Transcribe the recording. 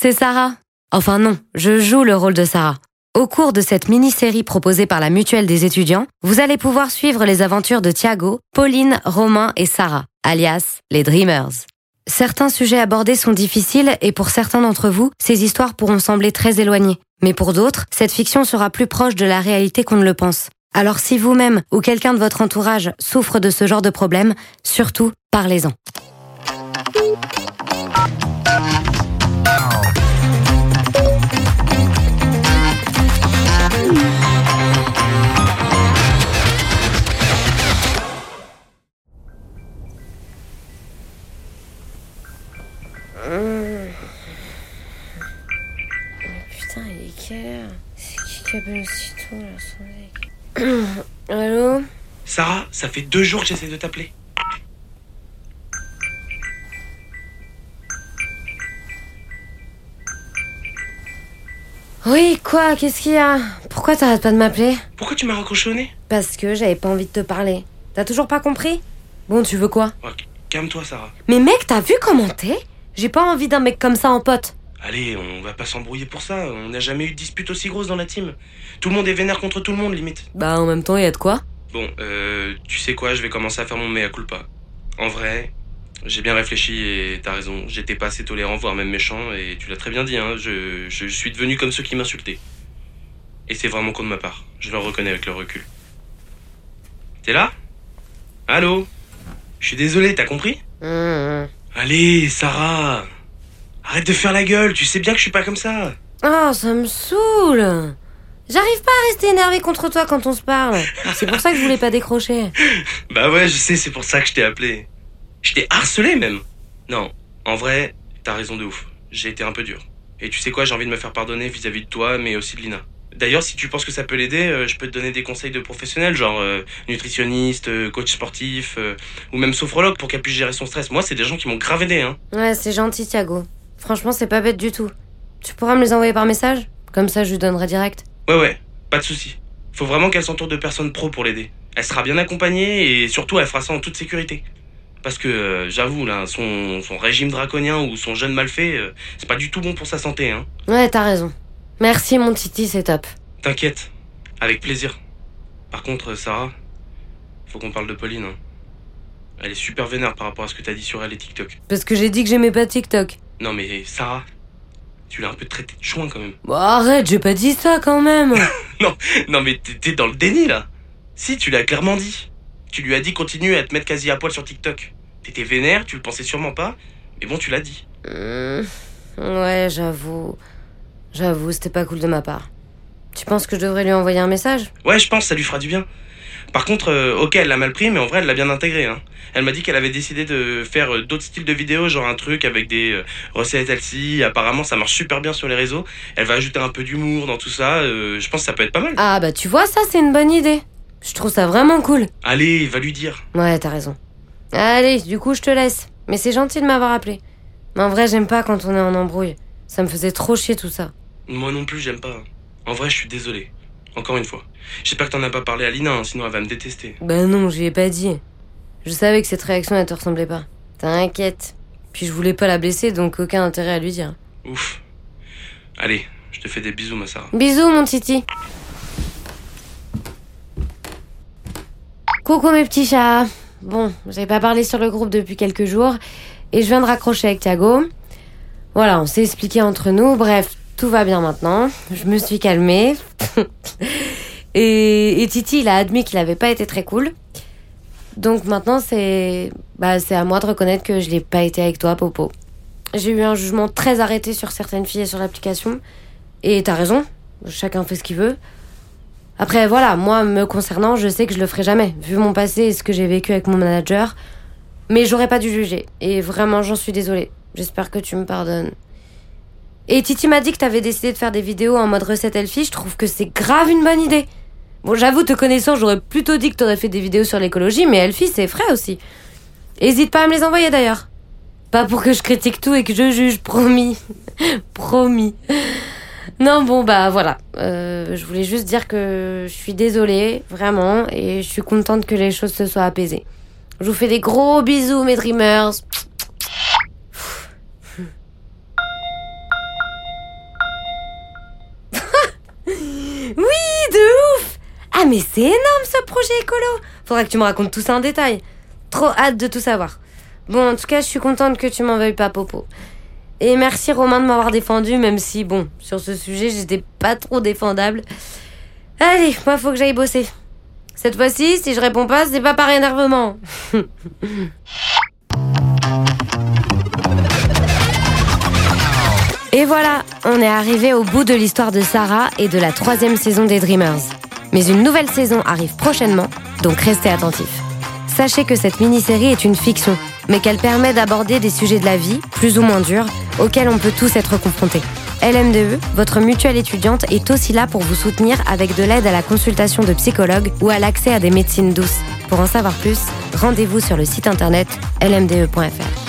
c'est Sarah. Enfin non, je joue le rôle de Sarah. Au cours de cette mini-série proposée par la Mutuelle des étudiants, vous allez pouvoir suivre les aventures de Thiago, Pauline, Romain et Sarah, alias les Dreamers. Certains sujets abordés sont difficiles et pour certains d'entre vous, ces histoires pourront sembler très éloignées. Mais pour d'autres, cette fiction sera plus proche de la réalité qu'on ne le pense. Alors si vous-même ou quelqu'un de votre entourage souffre de ce genre de problème, surtout parlez-en. C'est qui qui appelle aussitôt là sans Allô Sarah, ça fait deux jours que j'essaie de t'appeler. Oui, quoi Qu'est-ce qu'il y a? Pourquoi t'arrêtes pas de m'appeler? Pourquoi tu m'as raccroché au nez? Parce que j'avais pas envie de te parler. T'as toujours pas compris? Bon, tu veux quoi? Calme-toi, Sarah. Mais mec, t'as vu comment t'es? J'ai pas envie d'un mec comme ça en pote. Allez, on va pas s'embrouiller pour ça. On n'a jamais eu de dispute aussi grosse dans la team. Tout le monde est vénère contre tout le monde, limite. Bah, en même temps, y a de quoi Bon, euh, tu sais quoi, je vais commencer à faire mon mea culpa. En vrai, j'ai bien réfléchi et t'as raison. J'étais pas assez tolérant, voire même méchant, et tu l'as très bien dit, hein. Je, je suis devenu comme ceux qui m'insultaient. Et c'est vraiment con de ma part. Je le reconnais avec le recul. T'es là? Allô? Je suis désolé, t'as compris? Hum, hum. Allez, Sarah Arrête de faire la gueule, tu sais bien que je suis pas comme ça Oh, ça me saoule J'arrive pas à rester énervé contre toi quand on se parle. C'est pour ça que je voulais pas décrocher. Bah ouais, je sais, c'est pour ça que je t'ai appelé. Je t'ai harcelé même. Non, en vrai, t'as raison de ouf. J'ai été un peu dur. Et tu sais quoi, j'ai envie de me faire pardonner vis-à-vis de toi, mais aussi de Lina. D'ailleurs, si tu penses que ça peut l'aider, euh, je peux te donner des conseils de professionnels, genre euh, nutritionniste, euh, coach sportif, ou même sophrologue pour qu'elle puisse gérer son stress. Moi, c'est des gens qui m'ont grave aidé, hein. Ouais, c'est gentil, Thiago. Franchement, c'est pas bête du tout. Tu pourras me les envoyer par message? Comme ça, je lui donnerai direct. Ouais, ouais, pas de souci. Faut vraiment qu'elle s'entoure de personnes pro pour l'aider. Elle sera bien accompagnée et surtout, elle fera ça en toute sécurité. Parce que, euh, j'avoue, là, son, son régime draconien ou son jeûne mal fait, euh, c'est pas du tout bon pour sa santé, hein. Ouais, t'as raison. Merci, mon Titi, c'est top. T'inquiète, avec plaisir. Par contre, euh, Sarah, faut qu'on parle de Pauline. hein. Elle est super vénère par rapport à ce que t'as dit sur elle et TikTok. Parce que j'ai dit que j'aimais pas TikTok. Non mais Sarah, tu l'as un peu traité de chouin quand même. Bon, arrête, j'ai pas dit ça quand même. Non mais t'es t'es dans le déni là. Si, tu l'as clairement dit. Tu lui as dit continue à te mettre quasi à poil sur TikTok. T'étais vénère, tu le pensais sûrement pas, mais bon, tu l'as dit. Hum, ouais, j'avoue. J'avoue, c'était pas cool de ma part. Tu penses que je devrais lui envoyer un message? Ouais, je pense, ça lui fera du bien. Par contre, euh, ok, elle l'a mal pris, mais en vrai, elle l'a bien intégré. Hein. Elle m'a dit qu'elle avait décidé de faire euh, d'autres styles de vidéos, genre un truc avec des euh, recettes healthy. Apparemment, ça marche super bien sur les réseaux. Elle va ajouter un peu d'humour dans tout ça. euh, je pense que ça peut être pas mal. Ah bah tu vois, ça c'est une bonne idée. Je trouve ça vraiment cool. Allez, va lui dire. Ouais, t'as raison. Allez, du coup, je te laisse. Mais c'est gentil de m'avoir appelé. Mais en vrai, j'aime pas quand on est en embrouille. Ça me faisait trop chier tout ça. Moi non plus, j'aime pas. En vrai, je suis désolé. Encore une fois. J'espère que t'en as pas parlé à Lina, hein, sinon elle va me détester. Ben non, j'y ai pas dit. Je savais que cette réaction, elle te ressemblait pas. T'inquiète. Puis je voulais pas la blesser, donc aucun intérêt à lui dire. Ouf. Allez, je te fais des bisous, ma Sarah. Bisous, mon Titi. Coucou mes petits chats. Bon, j'avais pas parlé sur le groupe depuis quelques jours et je viens de raccrocher avec Thiago. Voilà, on s'est expliqué entre nous. Bref, tout va bien maintenant. Je me suis calmée. et, Titi, il a admis qu'il avait pas été très cool. Donc maintenant, c'est bah, à moi de reconnaître que je l'ai pas été avec toi, Popo. J'ai eu un jugement très arrêté sur certaines filles et sur l'application. Et t'as raison, chacun fait ce qu'il veut. Après, voilà, moi, me concernant, je sais que je le ferai jamais, vu mon passé et ce que j'ai vécu avec mon manager. Mais j'aurais pas dû juger. Et vraiment, j'en suis désolée. J'espère que tu me pardonnes. Et Titi m'a dit que t'avais décidé de faire des vidéos en mode recette elfie. Je trouve que c'est grave une bonne idée. Bon, j'avoue, te connaissant, j'aurais plutôt dit que t'aurais fait des vidéos sur l'écologie, mais elfie, c'est frais aussi. Hésite pas à me les envoyer d'ailleurs. Pas pour que je critique tout et que je juge, promis. promis. Non, bon, bah voilà. Euh, je voulais juste dire que je suis désolée, vraiment, et je suis contente que les choses se soient apaisées. Je vous fais des gros bisous, mes dreamers. Mais c'est énorme ce projet écolo Faudra que tu me racontes tout ça en détail. Trop hâte de tout savoir. Bon, en tout cas, je suis contente que tu m'en veuilles pas, Popo. Et merci Romain de m'avoir défendu, même si, bon, sur ce sujet, j'étais pas trop défendable. Allez, moi, faut que j'aille bosser. Cette fois-ci, si je réponds pas, c'est pas par énervement. Et voilà, on est arrivé au bout de l'histoire de Sarah et de la troisième saison des Dreamers. Mais une nouvelle saison arrive prochainement, donc restez attentifs. Sachez que cette mini-série est une fiction, mais qu'elle permet d'aborder des sujets de la vie, plus ou moins durs, auxquels on peut tous être confrontés. LMDE, votre mutuelle étudiante, est aussi là pour vous soutenir avec de l'aide à la consultation de psychologues ou à l'accès à des médecines douces. Pour en savoir plus, rendez-vous sur le site internet lmde.fr.